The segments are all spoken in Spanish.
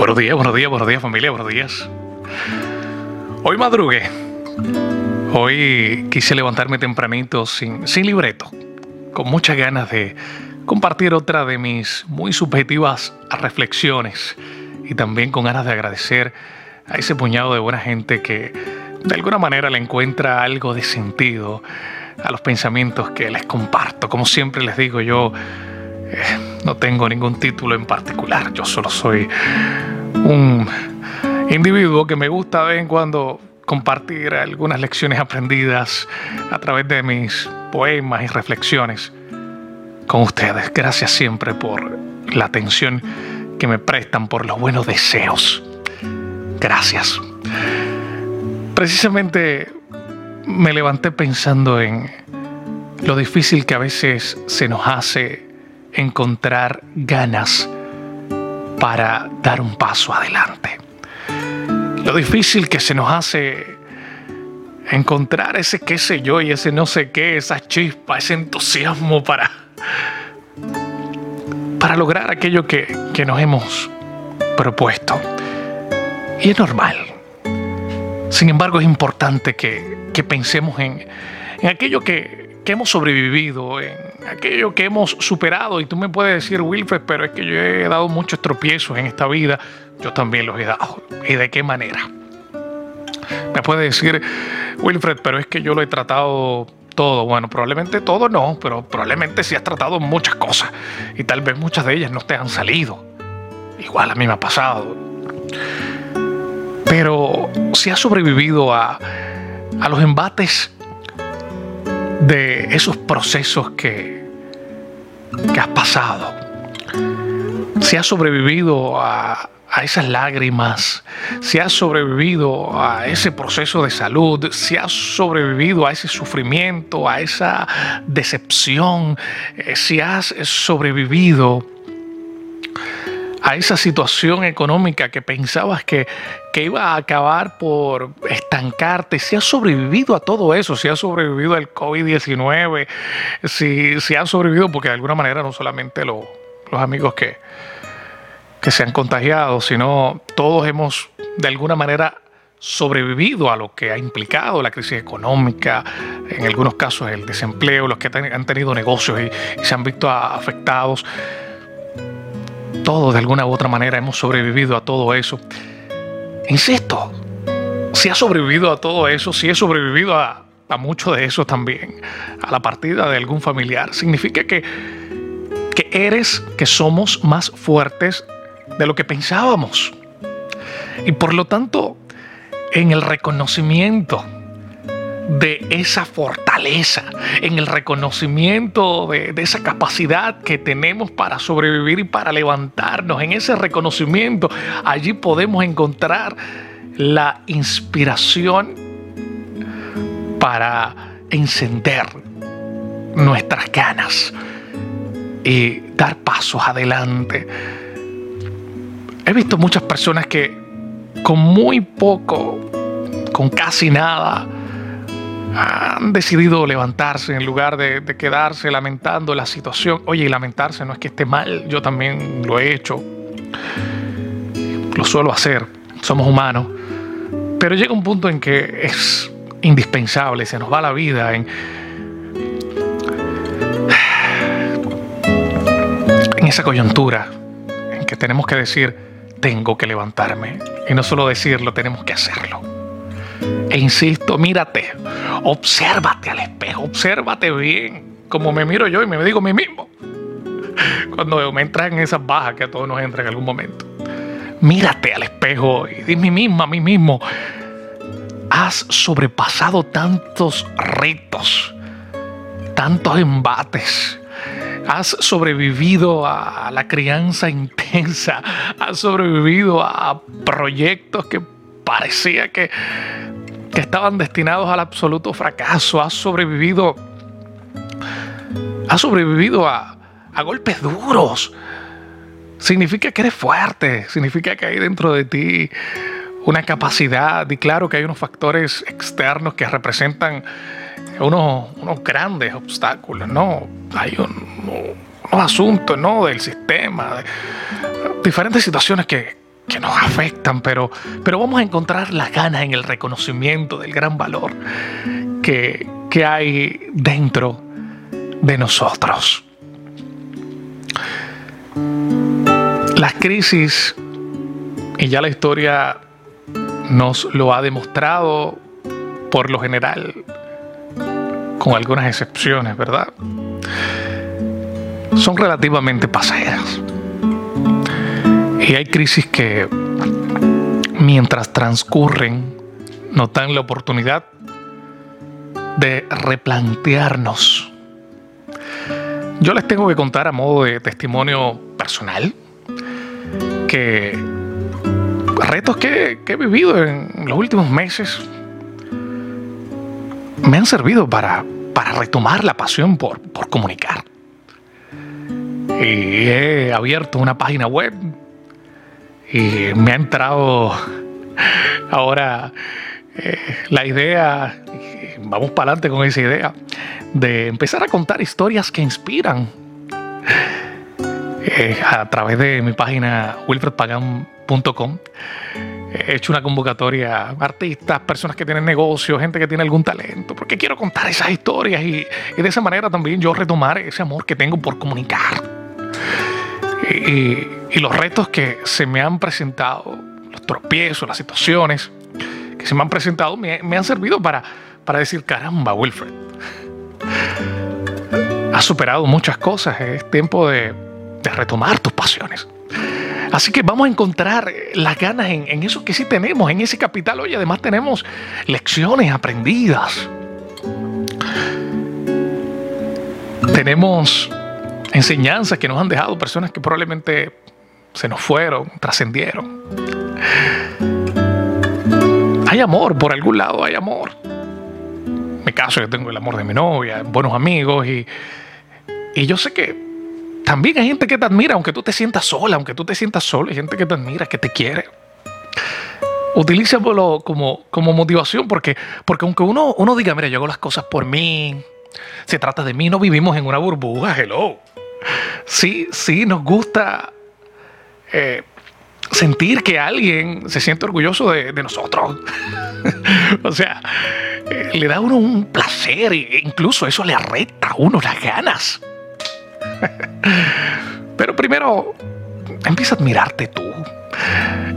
Buenos días, buenos días, buenos días familia, buenos días. Hoy madrugué. Hoy quise levantarme tempranito sin, sin libreto, con muchas ganas de compartir otra de mis muy subjetivas reflexiones y también con ganas de agradecer a ese puñado de buena gente que de alguna manera le encuentra algo de sentido a los pensamientos que les comparto. Como siempre les digo, yo eh, no tengo ningún título en particular, yo solo soy un individuo que me gusta de vez en cuando compartir algunas lecciones aprendidas a través de mis poemas y reflexiones con ustedes. Gracias siempre por la atención que me prestan, por los buenos deseos. Gracias. Precisamente me levanté pensando en lo difícil que a veces se nos hace encontrar ganas para dar un paso adelante. Lo difícil que se nos hace encontrar ese qué sé yo y ese no sé qué, esa chispa, ese entusiasmo para, para lograr aquello que, que nos hemos propuesto. Y es normal. Sin embargo, es importante que, que pensemos en, en aquello que, que hemos sobrevivido, en aquello que hemos superado. Y tú me puedes decir, Wilfred, pero es que yo he dado muchos tropiezos en esta vida. Yo también los he dado. ¿Y de qué manera? Me puede decir, Wilfred, pero es que yo lo he tratado todo. Bueno, probablemente todo no, pero probablemente sí has tratado muchas cosas. Y tal vez muchas de ellas no te han salido. Igual a mí me ha pasado. Pero si has sobrevivido a, a los embates de esos procesos que, que has pasado. Si has sobrevivido a, a esas lágrimas, si has sobrevivido a ese proceso de salud, si has sobrevivido a ese sufrimiento, a esa decepción, eh, si has sobrevivido a esa situación económica que pensabas que, iba a acabar por estancarte, si has sobrevivido a todo eso, si has sobrevivido al COVID-19, si, si has sobrevivido, porque de alguna manera no solamente los amigos que, que se han contagiado, sino todos hemos de alguna manera sobrevivido a lo que ha implicado la crisis económica, en algunos casos el desempleo, los que han tenido negocios y se han visto afectados todos de alguna u otra manera hemos sobrevivido a todo eso. Insisto, si has sobrevivido a todo eso, si he sobrevivido a, a mucho de eso también, a la partida de algún familiar, significa que, que eres, que somos más fuertes de lo que pensábamos. Y por lo tanto, en el reconocimiento de esa fortaleza, en el reconocimiento de, esa capacidad que tenemos para sobrevivir y para levantarnos. En ese reconocimiento, allí podemos encontrar la inspiración para encender nuestras ganas y dar pasos adelante. He visto muchas personas que con muy poco, con casi nada, han decidido levantarse en lugar de, quedarse lamentando la situación. Oye, y lamentarse no es que esté mal, yo también lo he hecho, lo suelo hacer, somos humanos, pero llega un punto en que es indispensable, se nos va la vida en, en esa coyuntura en que tenemos que decir, tengo que levantarme. Y no solo decirlo, tenemos que hacerlo. E insisto, mírate, obsérvate al espejo, obsérvate bien, como me miro yo y me digo a mí mismo. Cuando me entran en esas bajas que a todos nos entran en algún momento. Mírate al espejo y di a mí mismo, a mí mismo, has sobrepasado tantos retos, tantos embates, has sobrevivido a la crianza intensa, has sobrevivido a proyectos que parecía que, estaban destinados al absoluto fracaso. Has sobrevivido, has sobrevivido a, a golpes duros. Significa que eres fuerte, significa que hay dentro de ti una capacidad y claro que hay unos factores externos que representan unos, unos grandes obstáculos, ¿no? Hay un, unos asuntos, ¿no? Del sistema, diferentes situaciones que, que nos afectan, pero, pero vamos a encontrar las ganas en el reconocimiento del gran valor que, que hay dentro de nosotros. Las crisis, y ya la historia nos lo ha demostrado por lo general, con algunas excepciones, ¿verdad? Son relativamente pasajeras. Y hay crisis que mientras transcurren nos dan la oportunidad de replantearnos. Yo les tengo que contar a modo de testimonio personal que retos que, he vivido en los últimos meses me han servido para, para retomar la pasión por, por comunicar. Y he abierto una página web y me ha entrado ahora eh, la idea, vamos para adelante con esa idea, de empezar a contar historias que inspiran eh, a través de mi página wilfredpagan.com. He hecho una convocatoria a artistas, personas que tienen negocios, gente que tiene algún talento, porque quiero contar esas historias y, de esa manera también yo retomar ese amor que tengo por comunicar. Y, los retos que se me han presentado, los tropiezos, las situaciones que se me han presentado, me, han servido para, para decir, caramba, Wilfred, has superado muchas cosas, es tiempo de, retomar tus pasiones. Así que vamos a encontrar las ganas en, eso que sí tenemos, en ese capital. Hoy además tenemos lecciones aprendidas. Tenemos enseñanzas que nos han dejado personas que probablemente se nos fueron, trascendieron. Hay amor, por algún lado hay amor. En mi caso, yo tengo el amor de mi novia, buenos amigos y, y yo sé que también hay gente que te admira, aunque tú te sientas sola, aunque tú te sientas solo, hay gente que te admira, que te quiere. Utilízalo como, como motivación, porque, porque aunque uno, uno diga, mira, yo hago las cosas por mí, se trata de mí, no vivimos en una burbuja, hello. Sí, sí, nos gusta eh, sentir que alguien se siente orgulloso de, nosotros. o sea, eh, le da a uno un placer e incluso eso le arreta a uno las ganas. Pero primero, empieza a admirarte tú.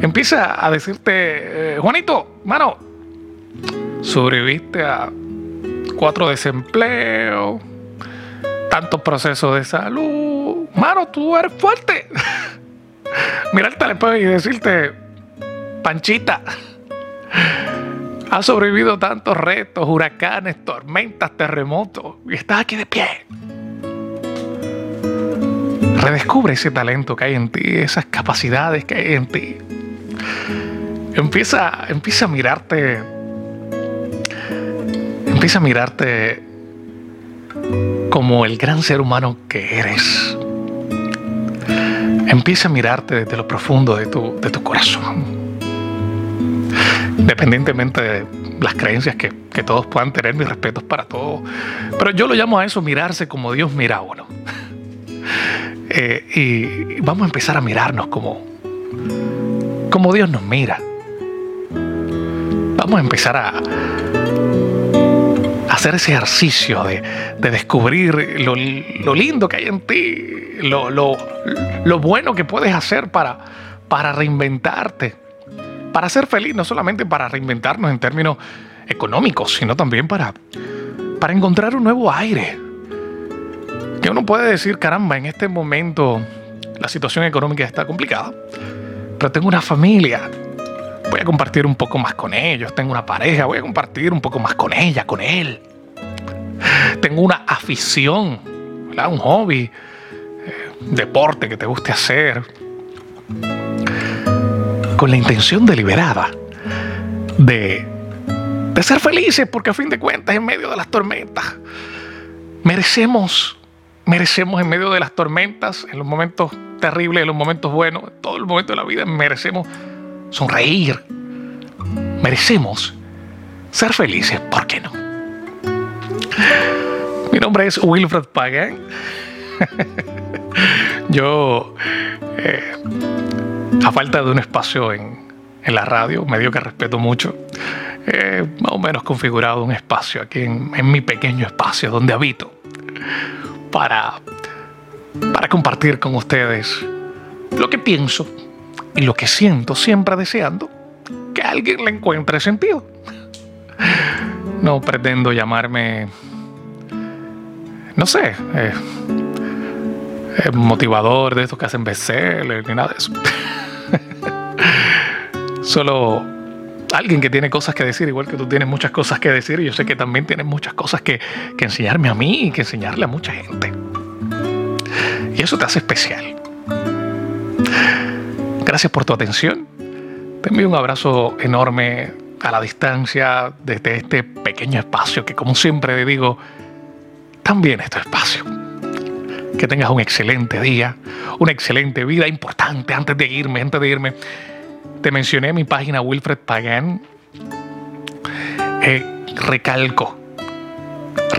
Empieza a decirte, eh, Juanito, mano, sobreviviste a cuatro desempleos, tantos procesos de salud. Mano, tú eres fuerte. Al espejo y decirte, Panchita, has sobrevivido tantos retos, huracanes, tormentas, terremotos, y estás aquí de pie. Redescubre ese talento que hay en ti, esas capacidades que hay en ti. Empieza, empieza a mirarte. Empieza a mirarte como el gran ser humano que eres. Empieza a mirarte desde lo profundo de tu, de tu corazón. Independientemente de las creencias que, que, todos puedan tener, mis respetos para todos. Pero yo lo llamo a eso mirarse como Dios mira a uno. Eh, y vamos a empezar a mirarnos como, como Dios nos mira. Vamos a empezar a, hacer ese ejercicio de, descubrir lo, lindo que hay en ti, lo, lo, bueno que puedes hacer para, para reinventarte, para ser feliz, no solamente para reinventarnos en términos económicos, sino también para, para encontrar un nuevo aire, que uno puede decir, caramba, en este momento la situación económica está complicada, pero tengo una familia, voy a compartir un poco más con ellos, tengo una pareja, voy a compartir un poco más con ella, con él. Tengo una afición, un hobby, eh, deporte que te guste hacer, con la intención deliberada de, de ser felices, porque a fin de cuentas, en medio de las tormentas, merecemos merecemos en medio de las tormentas, en los momentos terribles, en los momentos buenos, en todo el momento de la vida, merecemos sonreír. Merecemos ser felices, ¿por qué no? Mi nombre es Wilfred Pagan. Yo eh, a falta de un espacio en, en la radio, medio que respeto mucho, eh, más o menos configurado un espacio aquí en, en, mi pequeño espacio donde habito para, para compartir con ustedes lo que pienso y lo que siento, siempre deseando que alguien le encuentre sentido. No pretendo llamarme, no sé, eh, eh, motivador de estos que hacen bestsellers ni nada de eso. Solo alguien que tiene cosas que decir, igual que tú tienes muchas cosas que decir, y yo sé que también tienes muchas cosas que, que enseñarme a mí y que enseñarle a mucha gente. Y eso te hace especial. Gracias por tu atención. Te envío un abrazo enorme a la distancia desde este pequeño espacio que como siempre digo, también es tu espacio. Que tengas un excelente día, una excelente vida importante antes de irme, antes de irme. Te mencioné mi página Wilfred Pagan. Eh, recalco,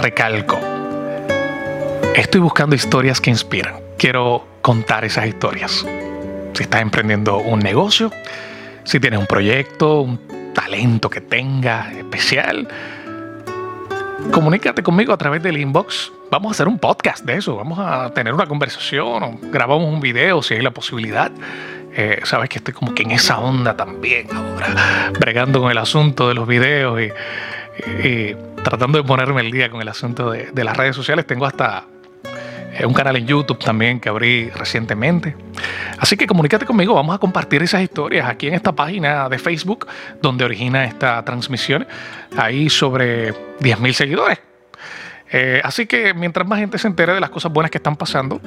recalco. Estoy buscando historias que inspiran. Quiero contar esas historias si estás emprendiendo un negocio, si tienes un proyecto, un talento que tengas especial, comunícate conmigo a través del inbox. Vamos a hacer un podcast de eso, vamos a tener una conversación o grabamos un video si hay la posibilidad. Eh, sabes que estoy como que en esa onda también ahora, bregando con el asunto de los videos y, tratando de ponerme el día con el asunto de, de las redes sociales. Tengo hasta un canal en YouTube también que abrí recientemente. Así que comunícate conmigo, vamos a compartir esas historias aquí en esta página de Facebook donde origina esta transmisión. Ahí sobre 10.000 seguidores. Eh, así que mientras más gente se entere de las cosas buenas que están pasando,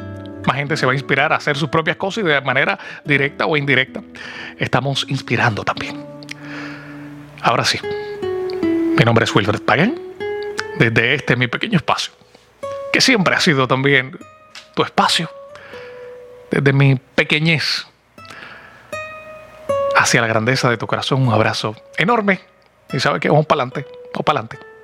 más gente se va a inspirar a hacer sus propias cosas y de manera directa o indirecta estamos inspirando también. Ahora sí, mi nombre es Wilfred Pagan, desde este mi pequeño espacio que siempre ha sido también tu espacio, desde mi pequeñez hacia la grandeza de tu corazón, un abrazo enorme y sabes que vamos para adelante, vamos para adelante.